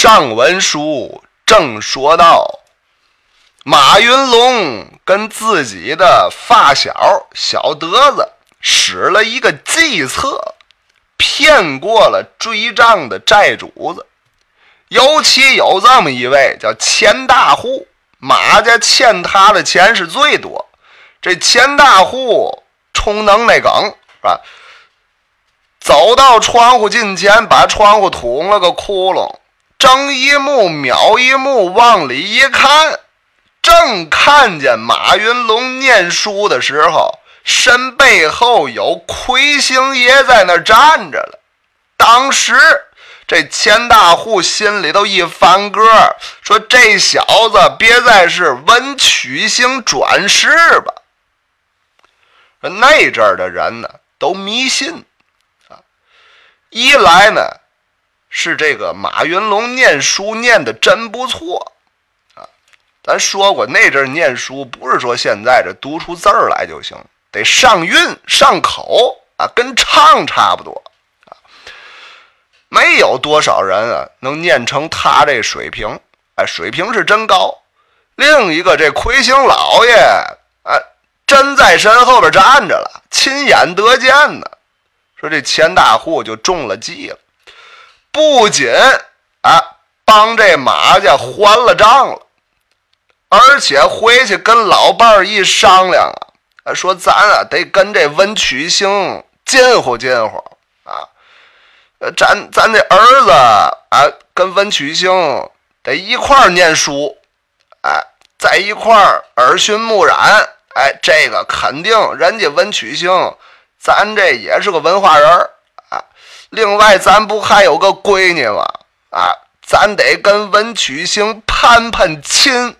上文书正说到，马云龙跟自己的发小小德子使了一个计策，骗过了追账的债主子。尤其有这么一位叫钱大户，马家欠他的钱是最多。这钱大户充能耐梗是吧？走到窗户近前，把窗户捅了个窟窿，睁一目瞄一目，往里一看，正看见马云龙念书的时候，身背后有魁星爷在那站着了。当时。这钱大户心里头一翻歌，说：“这小子别再是文曲星转世吧？”那阵儿的人呢，都迷信啊。一来呢，是这个马云龙念书念的真不错啊。咱说过，那阵念书不是说现在这读出字儿来就行，得上韵上口啊，跟唱差不多啊。没有多少人啊能念成他这水平，哎，水平是真高。另一个这魁星老爷，啊，真在身后边站着了，亲眼得见呢。说这钱大户就中了计了，不仅啊帮这马家还了账了，而且回去跟老伴儿一商量啊，说咱啊得跟这文曲星近乎近乎。呃，咱咱这儿子啊，跟文曲星得一块儿念书，哎，在一块儿耳熏目染，哎，这个肯定人家文曲星，咱这也是个文化人儿。另外，咱不还有个闺女吗？啊，咱得跟文曲星攀攀亲。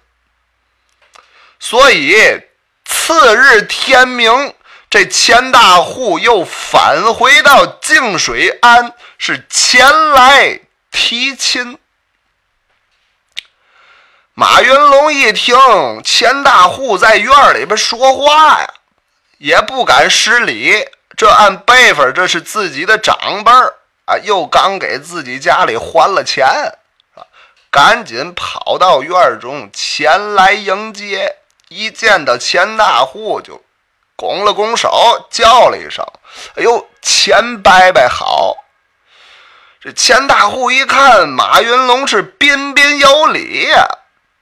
所以次日天明。这钱大户又返回到净水庵，是前来提亲。马云龙一听钱大户在院里边说话呀，也不敢失礼。这按辈分，这是自己的长辈儿啊，又刚给自己家里还了钱，赶紧跑到院中前来迎接。一见到钱大户就。拱了拱手，叫了一声：“哎呦，钱伯伯好！”这钱大户一看马云龙是彬彬有礼呀，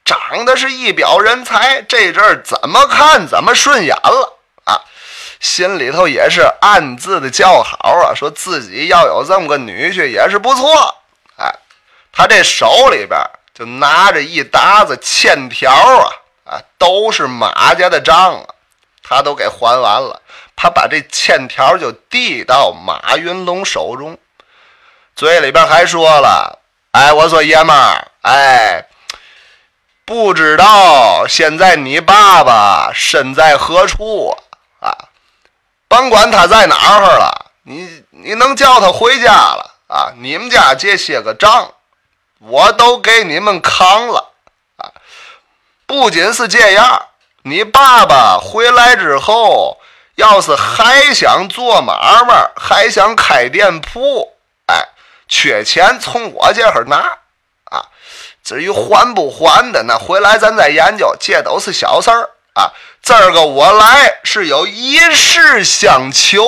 长得是一表人才，这阵儿怎么看怎么顺眼了！心里头也是暗自的叫好啊，说自己要有这么个女婿也是不错。哎，他这手里边就拿着一沓子欠条啊，啊，都是马家的账啊。他都给还完了，他把这欠条就递到马云龙手中，嘴里边还说了：“哎，我说爷们儿，哎，不知道现在你爸爸身在何处啊？甭管他在哪儿了，你你能叫他回家了啊？你们家这些个账，我都给你们扛了啊！不仅是这样。”你爸爸回来之后，要是还想做买卖，还想开店铺，哎，缺钱从我这儿拿啊。至于还不还的，那回来咱再研究，这都是小事儿啊。今儿个我来是有一事相求，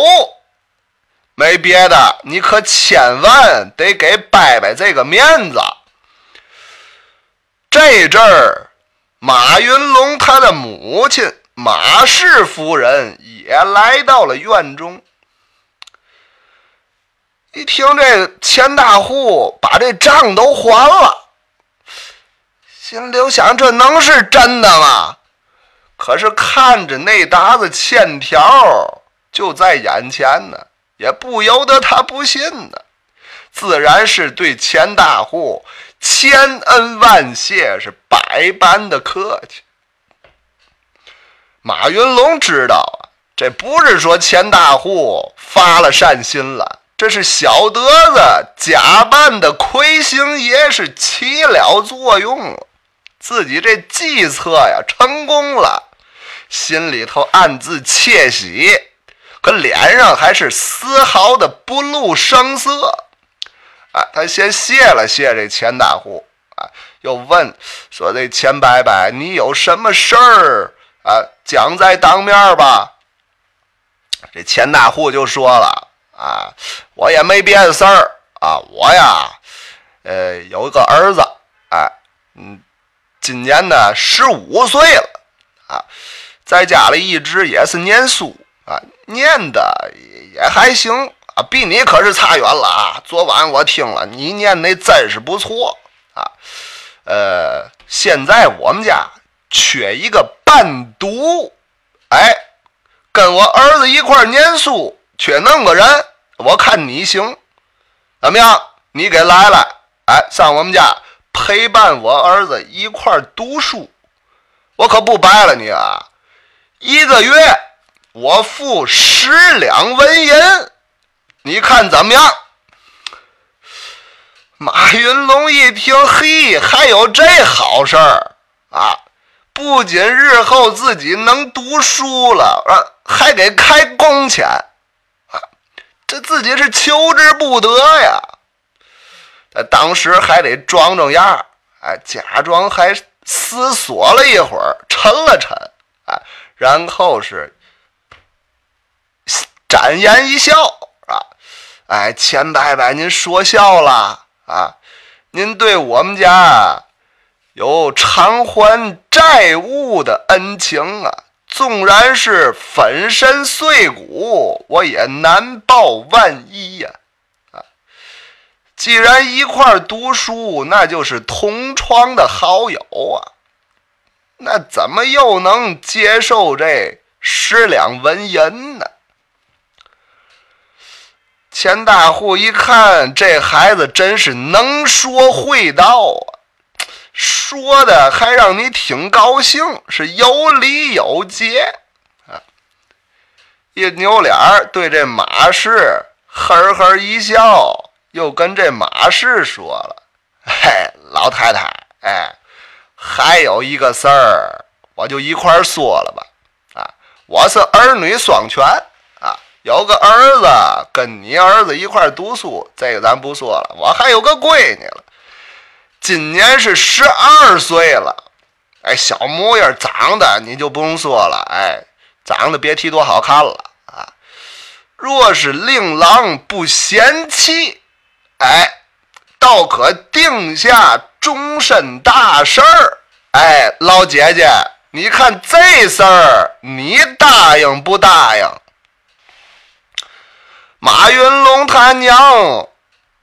没别的，你可千万得给伯伯这个面子。这阵儿。马云龙他的母亲马氏夫人也来到了院中，一听这钱大户把这账都还了，心里想：这能是真的吗？可是看着那沓子欠条就在眼前呢，也不由得他不信呢。自然是对钱大户。千恩万谢，是百般的客气。马云龙知道啊，这不是说钱大户发了善心了，这是小德子假扮的魁星爷是起了作用了，自己这计策呀成功了，心里头暗自窃喜，可脸上还是丝毫的不露声色。啊，他先谢了谢这钱大户啊，又问说：“这钱伯伯，你有什么事儿啊？讲在当面吧。”这钱大户就说了：“啊，我也没别的事儿啊，我呀，呃，有一个儿子，哎，嗯，今年呢十五岁了啊，在家里一直也是念书啊，念的也还行。”啊，比你可是差远了啊！昨晚我听了，你念的真是不错啊。呃，现在我们家缺一个伴读，哎，跟我儿子一块念书，缺那么个人，我看你行，怎么样？你给来来，哎，上我们家陪伴我儿子一块读书，我可不白了你啊！一个月我付十两纹银。你看怎么样？马云龙一听，嘿，还有这好事儿啊！不仅日后自己能读书了，啊，还给开工钱，啊，这自己是求之不得呀！他当时还得装装样哎，假装还思索了一会儿，沉了沉，啊，然后是展颜一笑啊。哎，钱伯伯，您说笑了啊！您对我们家有偿还债务的恩情啊，纵然是粉身碎骨，我也难报万一呀！啊，既然一块读书，那就是同窗的好友啊，那怎么又能接受这十两纹银呢？钱大户一看，这孩子真是能说会道啊，说的还让你挺高兴，是有理有节啊。一扭脸儿对这马氏呵呵一笑，又跟这马氏说了：“嘿，老太太，哎，还有一个事儿，我就一块说了吧。啊，我是儿女双全啊。”有个儿子跟你儿子一块读书，这个咱不说了。我还有个闺女了，今年是十二岁了。哎，小模样长得你就不用说了，哎，长得别提多好看了啊。若是令郎不嫌弃，哎，倒可定下终身大事儿。哎，老姐姐，你看这事儿，你答应不答应？马云龙他娘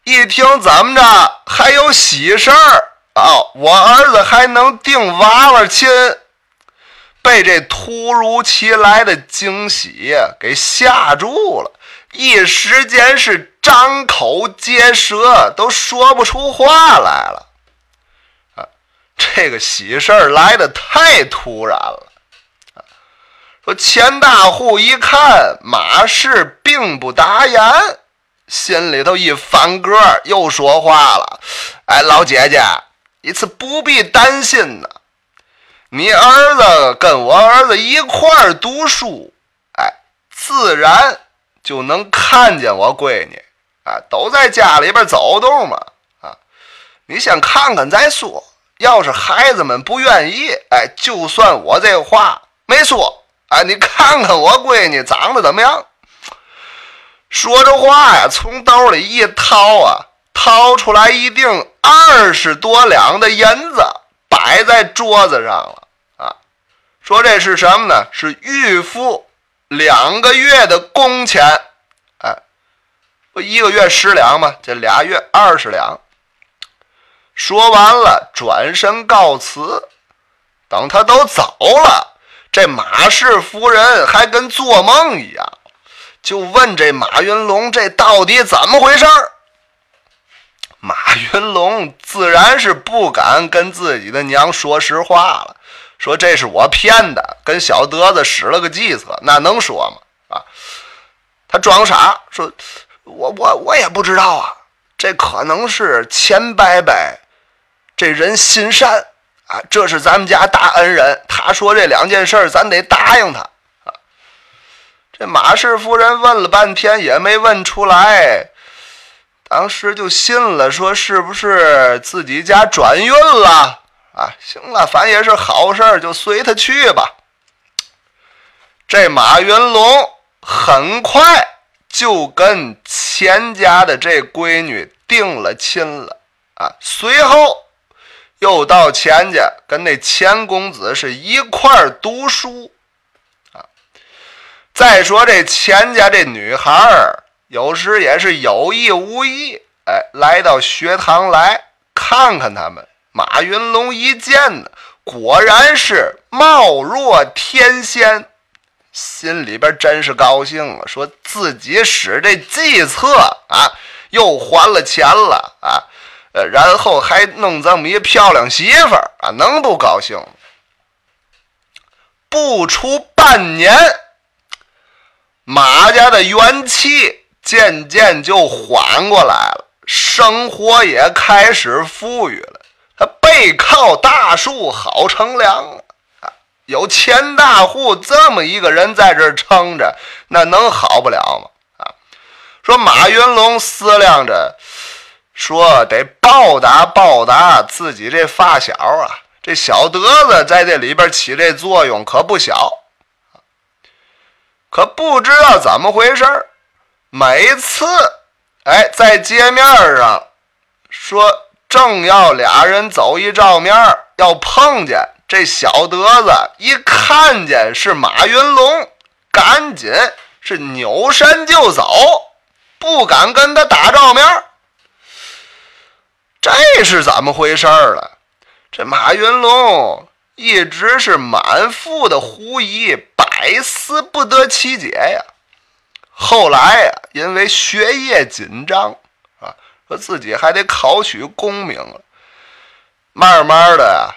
一听怎么着还有喜事儿啊？我儿子还能定娃娃亲，被这突如其来的惊喜给吓住了，一时间是张口结舌，都说不出话来了。这个喜事儿来的太突然了。说钱大户一看马氏并不答言，心里头一翻个，又说话了：“哎，老姐姐，你次不必担心呢。你儿子跟我儿子一块儿读书，哎，自然就能看见我闺女啊，都在家里边走动嘛。啊，你先看看再说。要是孩子们不愿意，哎，就算我这话没说。”哎，你看看我闺女长得怎么样？说着话呀，从兜里一掏啊，掏出来一锭二十多两的银子，摆在桌子上了啊。说这是什么呢？是预付两个月的工钱。哎，不一个月十两吗？这俩月二十两。说完了，转身告辞。等他都走了。这马氏夫人还跟做梦一样，就问这马云龙：“这到底怎么回事儿？”马云龙自然是不敢跟自己的娘说实话了，说：“这是我骗的，跟小德子使了个计策，那能说吗？”啊，他装傻说：“我我我也不知道啊，这可能是钱伯伯这人心善。”啊，这是咱们家大恩人，他说这两件事儿，咱得答应他。啊，这马氏夫人问了半天也没问出来，当时就信了，说是不是自己家转运了啊？行了，反正也是好事儿，就随他去吧。这马云龙很快就跟钱家的这闺女定了亲了啊，随后又到钱家跟那钱公子是一块儿读书啊。再说这钱家这女孩儿。有时也是有意无意，哎，来到学堂来看看他们。马云龙一见呢，果然是貌若天仙，心里边真是高兴啊，说自己使这计策啊，又还了钱了啊，呃，然后还弄这么一漂亮媳妇儿啊，能不高兴吗？不出半年，马家的元气。渐渐就缓过来了，生活也开始富裕了。他背靠大树好乘凉啊！有钱大户这么一个人在这儿撑着，那能好不了吗？啊！说马云龙思量着，说得报答报答自己这发小啊，这小德子在这里边起这作用可不小，可不知道怎么回事儿。每次，哎，在街面上说正要俩人走一照面，要碰见这小德子，一看见是马云龙，赶紧是扭身就走，不敢跟他打照面。这是怎么回事儿了？这马云龙一直是满腹的狐疑，百思不得其解呀。后来呀，因为学业紧张啊，说自己还得考取功名了，慢慢的呀，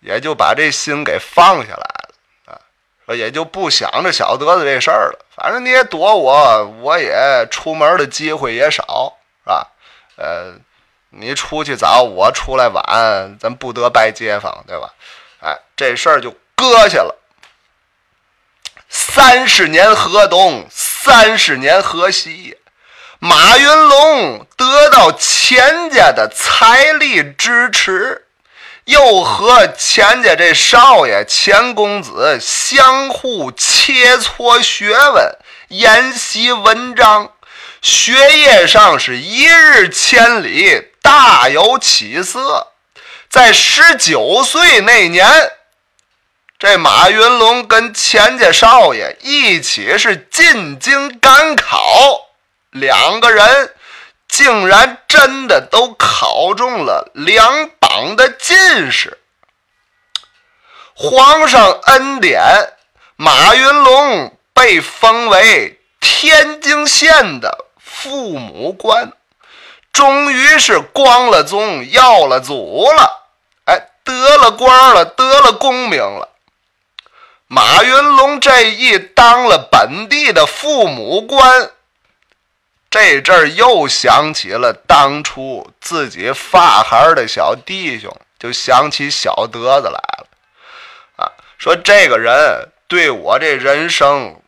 也就把这心给放下来了啊，说也就不想着小德子这事儿了。反正你也躲我，我也出门的机会也少，是吧？呃，你出去早，我出来晚，咱不得拜街坊，对吧？哎，这事儿就搁下了。三十年河东。三十年河西，马云龙得到钱家的财力支持，又和钱家这少爷钱公子相互切磋学问，研习文章，学业上是一日千里，大有起色。在十九岁那年。这马云龙跟钱家少爷一起是进京赶考，两个人竟然真的都考中了两榜的进士。皇上恩典，马云龙被封为天津县的父母官，终于是光了宗，耀了祖了，哎，得了官了，得了功名了。马云龙这一当了本地的父母官，这阵儿又想起了当初自己发孩的小弟兄，就想起小德子来了。啊，说这个人对我这人生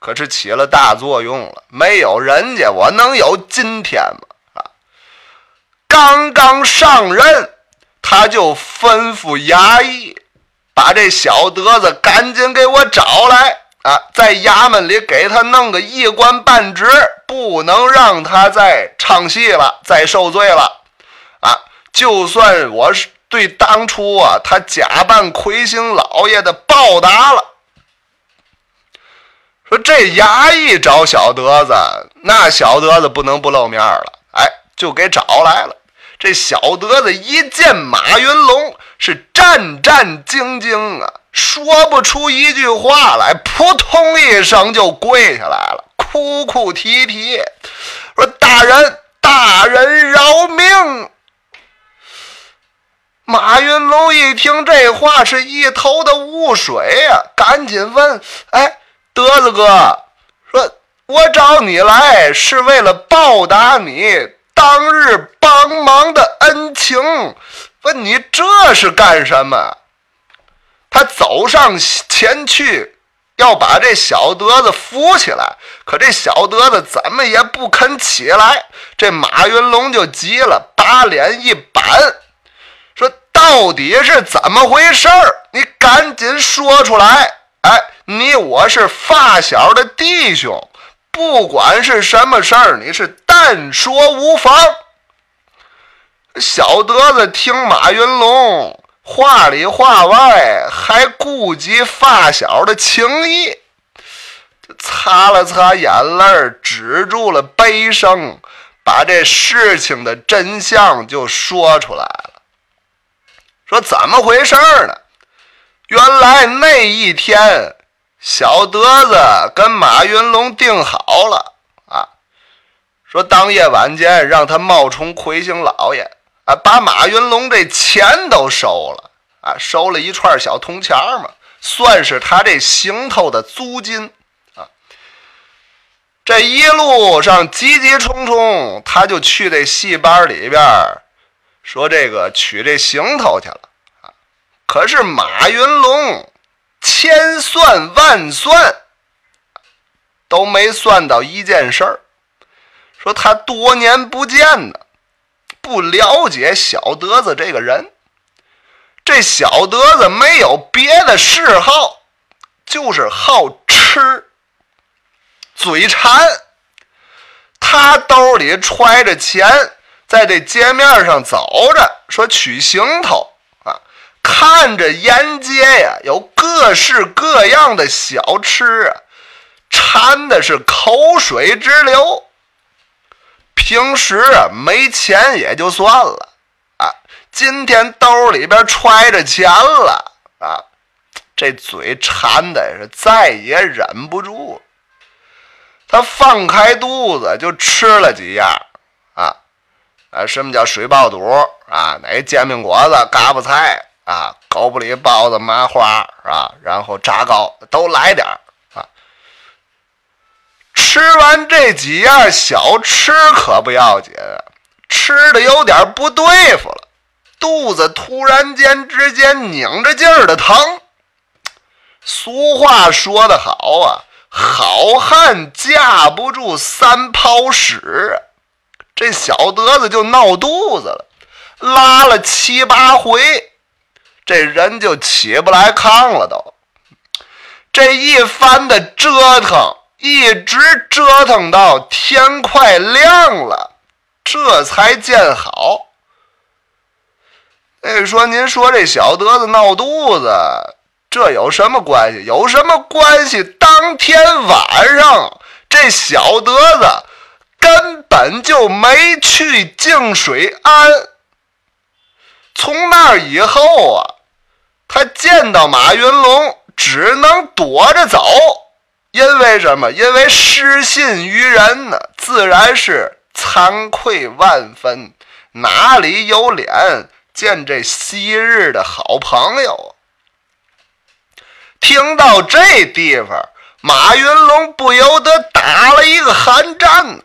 可是起了大作用了，没有人家我能有今天吗？刚刚上任，他就吩咐衙役。把这小德子赶紧给我找来啊！在衙门里给他弄个一官半职，不能让他再唱戏了，再受罪了啊！就算我是对当初啊他假扮魁星老爷的报答了。说这衙役找小德子，那小德子不能不露面了，哎，就给找来了。这小德子一见马云龙。是战战兢兢啊，说不出一句话来，扑通一声就跪下来了，哭哭啼啼，说：“大人，大人饶命！”马云龙一听这话，是一头的雾水呀，赶紧问：“哎，德子哥，说我找你来是为了报答你当日帮忙的恩情。”问你这是干什么？他走上前去，要把这小德子扶起来，可这小德子怎么也不肯起来。这马云龙就急了，把脸一板，说：“到底是怎么回事儿？你赶紧说出来！哎，你我是发小的弟兄，不管是什么事儿，你是但说无妨。”小德子听马云龙。话里话外还顾及发小的情谊，擦了擦眼泪止住了悲声，把这事情的真相就说出来了。说怎么回事呢？原来那一天，小德子跟马云龙定好了啊，说当夜晚间让他冒充魁星老爷。啊，把马云龙这钱都收了啊，收了一串小铜钱嘛，算是他这行头的租金啊。这一路上急急冲冲，他就去这戏班里边说这个取这行头去了啊。可是马云龙千算万算都没算到一件事儿，说他多年不见呢。不了解小德子这个人，这小德子没有别的嗜好，就是好吃，嘴馋。他兜里揣着钱，在这街面上走着，说取行头，看着沿街呀有各式各样的小吃，馋的是口水直流。平时没钱也就算了啊，今天兜里边揣着钱了啊，这嘴馋的是再也忍不住。他放开肚子就吃了几样啊啊，什么叫水爆肚啊？哪煎饼果子、嘎巴菜啊、狗不理包子、麻花啊，然后炸糕都来点儿。吃完这几样小吃可不要紧，吃的有点不对付了，肚子突然间之间拧着劲儿的疼。俗话说得好啊，好汉架不住三泡屎，这小德子就闹肚子了，拉了七八回，这人就起不来炕了，都这一番的折腾。一直折腾到天快亮了，这才见好。哎，说您说这小德子闹肚子，这有什么关系？有什么关系？当天晚上，这小德子根本就没去净水庵。从那以后啊，他见到马云龙，只能躲着走。因为什么？因为失信于人呢，自然是惭愧万分，哪里有脸见这昔日的好朋友啊？听到这地方，马云龙不由得打了一个寒战呢，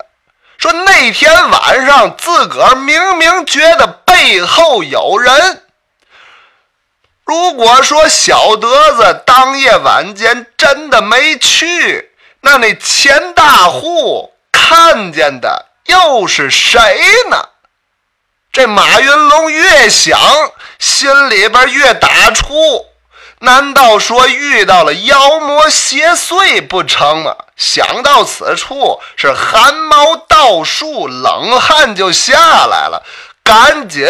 那天晚上自个儿明明觉得背后有人。如果说小德子当夜晚间真的没去，那那钱大户看见的又是谁呢？这马云龙越想，心里边越打怵。难道说遇到了妖魔邪祟不成吗？想到此处，是汗毛倒竖，冷汗就下来了，赶紧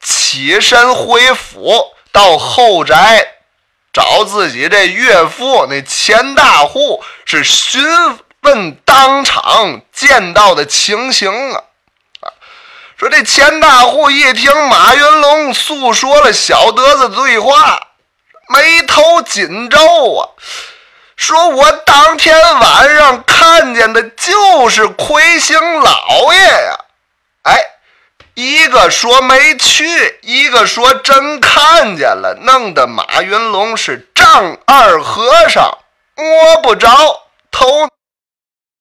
起身回府。到后宅找自己这岳父，那钱大户是询问当场见到的情形啊啊！说这钱大户一听马云龙诉说了小德子对话，眉头紧皱啊，说我当天晚上看见的就是魁星老爷呀，哎。一个说没去，一个说真看见了，弄得马云龙是丈二和尚摸不着头。